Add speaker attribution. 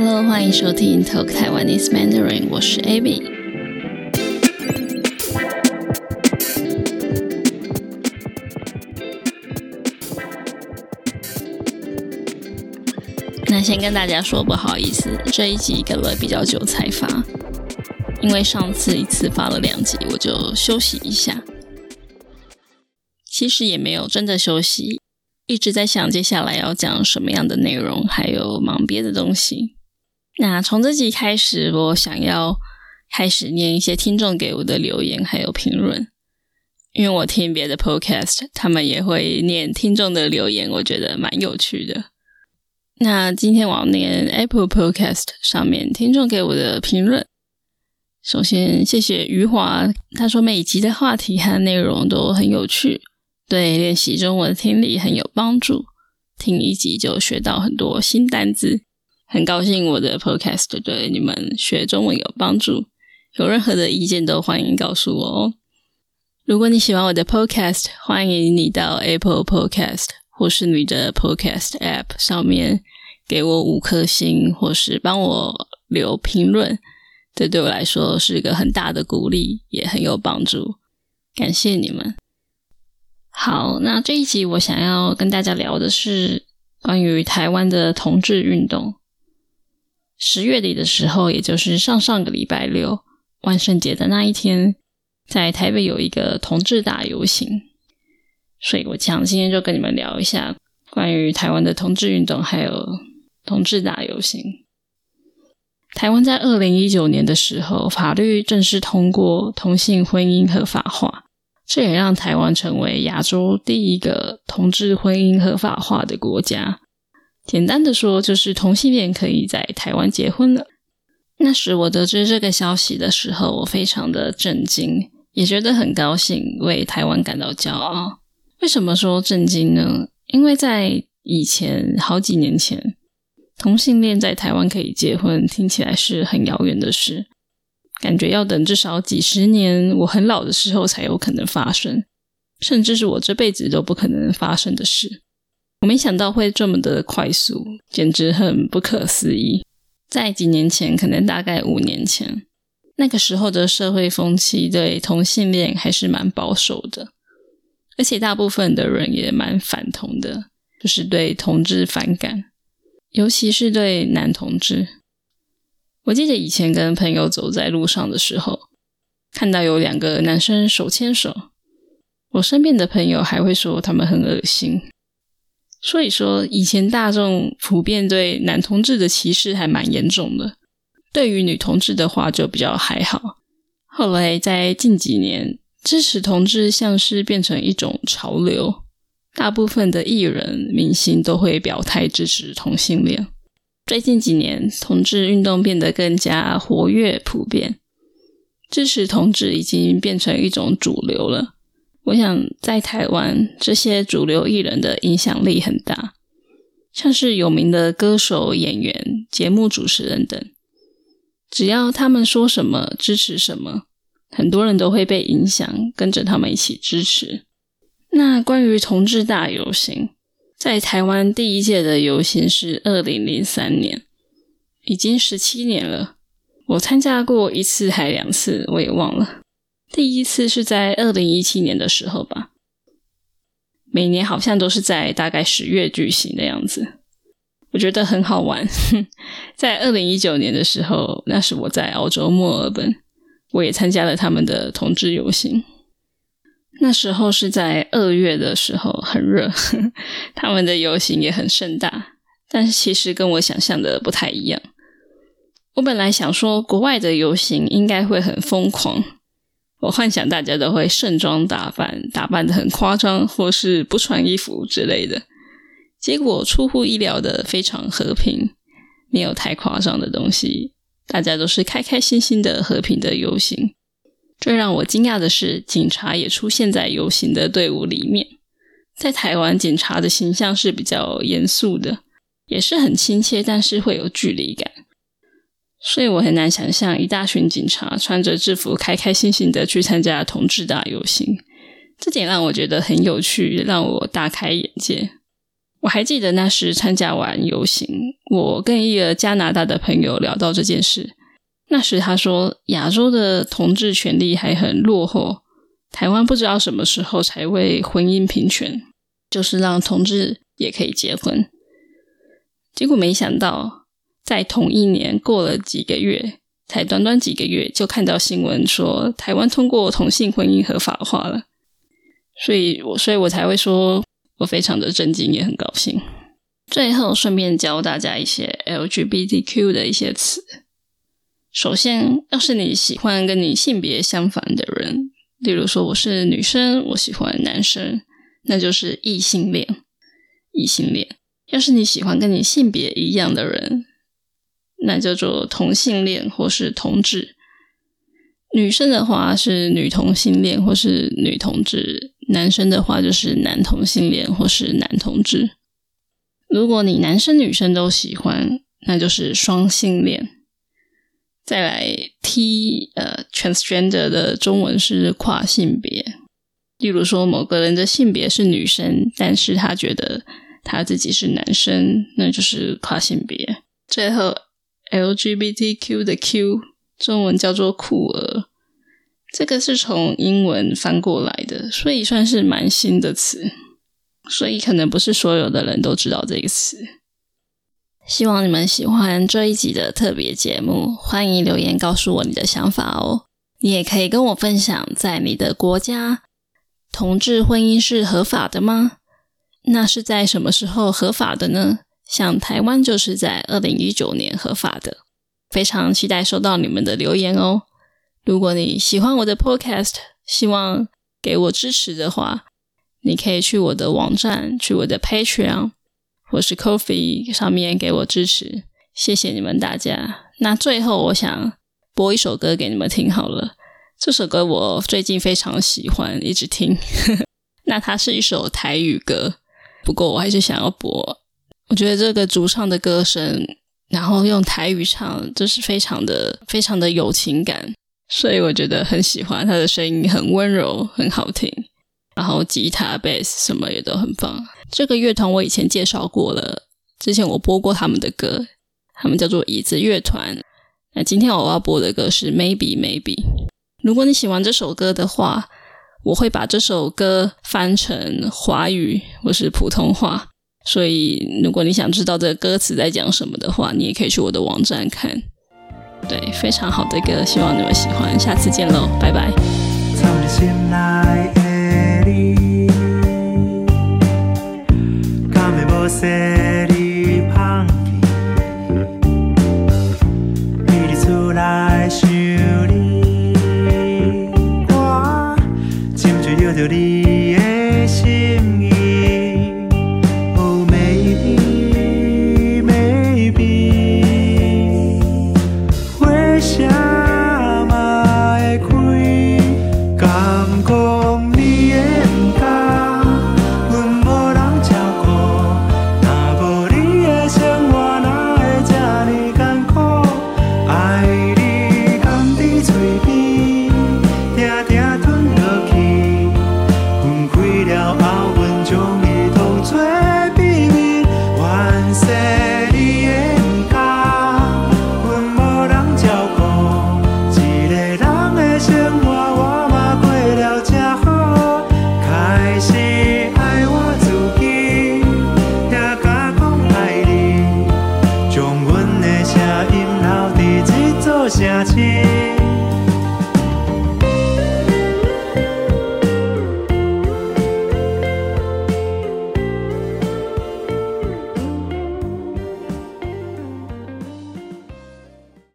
Speaker 1: Hello，欢迎收听 Talk Taiwanese Mandarin，我是 Abby。那先跟大家说不好意思，这一集隔了比较久才发，因为上次一次发了两集，我就休息一下。其实也没有真的休息，一直在想接下来要讲什么样的内容，还有忙别的东西。那从这集开始，我想要开始念一些听众给我的留言还有评论，因为我听别的 podcast，他们也会念听众的留言，我觉得蛮有趣的。那今天我要念 Apple Podcast 上面听众给我的评论。首先，谢谢余华，他说每集的话题和内容都很有趣，对练习中文听力很有帮助，听一集就学到很多新单字。很高兴我的 Podcast 对你们学中文有帮助，有任何的意见都欢迎告诉我哦。如果你喜欢我的 Podcast，欢迎你到 Apple Podcast 或是你的 Podcast App 上面给我五颗星，或是帮我留评论，这对我来说是一个很大的鼓励，也很有帮助。感谢你们。好，那这一集我想要跟大家聊的是关于台湾的同志运动。十月底的时候，也就是上上个礼拜六，万圣节的那一天，在台北有一个同志大游行，所以我想今天就跟你们聊一下关于台湾的同志运动，还有同志大游行。台湾在二零一九年的时候，法律正式通过同性婚姻合法化，这也让台湾成为亚洲第一个同志婚姻合法化的国家。简单的说，就是同性恋可以在台湾结婚了。那时我得知这个消息的时候，我非常的震惊，也觉得很高兴，为台湾感到骄傲。为什么说震惊呢？因为在以前好几年前，同性恋在台湾可以结婚，听起来是很遥远的事，感觉要等至少几十年，我很老的时候才有可能发生，甚至是我这辈子都不可能发生的事。我没想到会这么的快速，简直很不可思议。在几年前，可能大概五年前，那个时候的社会风气对同性恋还是蛮保守的，而且大部分的人也蛮反同的，就是对同志反感，尤其是对男同志。我记得以前跟朋友走在路上的时候，看到有两个男生手牵手，我身边的朋友还会说他们很恶心。所以说，以前大众普遍对男同志的歧视还蛮严重的，对于女同志的话就比较还好。后来在近几年，支持同志像是变成一种潮流，大部分的艺人、明星都会表态支持同性恋。最近几年，同志运动变得更加活跃、普遍，支持同志已经变成一种主流了。我想在台湾，这些主流艺人的影响力很大，像是有名的歌手、演员、节目主持人等，只要他们说什么、支持什么，很多人都会被影响，跟着他们一起支持。那关于同志大游行，在台湾第一届的游行是二零零三年，已经十七年了。我参加过一次还两次，我也忘了。第一次是在二零一七年的时候吧，每年好像都是在大概十月举行的样子，我觉得很好玩。在二零一九年的时候，那是我在澳洲墨尔本，我也参加了他们的同志游行。那时候是在二月的时候，很热，他们的游行也很盛大，但是其实跟我想象的不太一样。我本来想说，国外的游行应该会很疯狂。我幻想大家都会盛装打扮，打扮的很夸张，或是不穿衣服之类的。结果出乎意料的非常和平，没有太夸张的东西，大家都是开开心心的和平的游行。最让我惊讶的是，警察也出现在游行的队伍里面。在台湾，警察的形象是比较严肃的，也是很亲切，但是会有距离感。所以我很难想象一大群警察穿着制服，开开心心的去参加同志大游行，这点让我觉得很有趣，让我大开眼界。我还记得那时参加完游行，我跟一个加拿大的朋友聊到这件事。那时他说，亚洲的同志权利还很落后，台湾不知道什么时候才会婚姻平权，就是让同志也可以结婚。结果没想到，在同一年过了几个月，才短短几个月，就看到新闻说台湾通过同性婚姻合法化了。所以，我所以我才会说我非常的震惊，也很高兴。最后，顺便教大家一些 LGBTQ 的一些词。首先，要是你喜欢跟你性别相反的人，例如说我是女生，我喜欢男生，那就是异性恋。异性恋。要是你喜欢跟你性别一样的人，那叫做同性恋或是同志。女生的话是女同性恋或是女同志，男生的话就是男同性恋或是男同志。如果你男生女生都喜欢，那就是双性恋。再来 T 呃 transgender 的中文是跨性别，例如说某个人的性别是女生，但是他觉得他自己是男生，那就是跨性别。最后 LGBTQ 的 Q 中文叫做酷儿，这个是从英文翻过来的，所以算是蛮新的词，所以可能不是所有的人都知道这个词。希望你们喜欢这一集的特别节目，欢迎留言告诉我你的想法哦。你也可以跟我分享，在你的国家，同志婚姻是合法的吗？那是在什么时候合法的呢？像台湾就是在二零一九年合法的。非常期待收到你们的留言哦。如果你喜欢我的 Podcast，希望给我支持的话，你可以去我的网站，去我的 Patreon。或是 Coffee 上面给我支持，谢谢你们大家。那最后我想播一首歌给你们听好了，这首歌我最近非常喜欢，一直听。那它是一首台语歌，不过我还是想要播。我觉得这个主唱的歌声，然后用台语唱，就是非常的、非常的有情感，所以我觉得很喜欢他的声音，很温柔，很好听。然后吉他、贝斯什么也都很棒。这个乐团我以前介绍过了，之前我播过他们的歌，他们叫做椅子乐团。那今天我要播的歌是 Maybe Maybe。如果你喜欢这首歌的话，我会把这首歌翻成华语或是普通话。所以如果你想知道这个歌词在讲什么的话，你也可以去我的网站看。对，非常好的歌，希望你们喜欢。下次见喽，拜拜。想，着你的心声音留伫这座城市。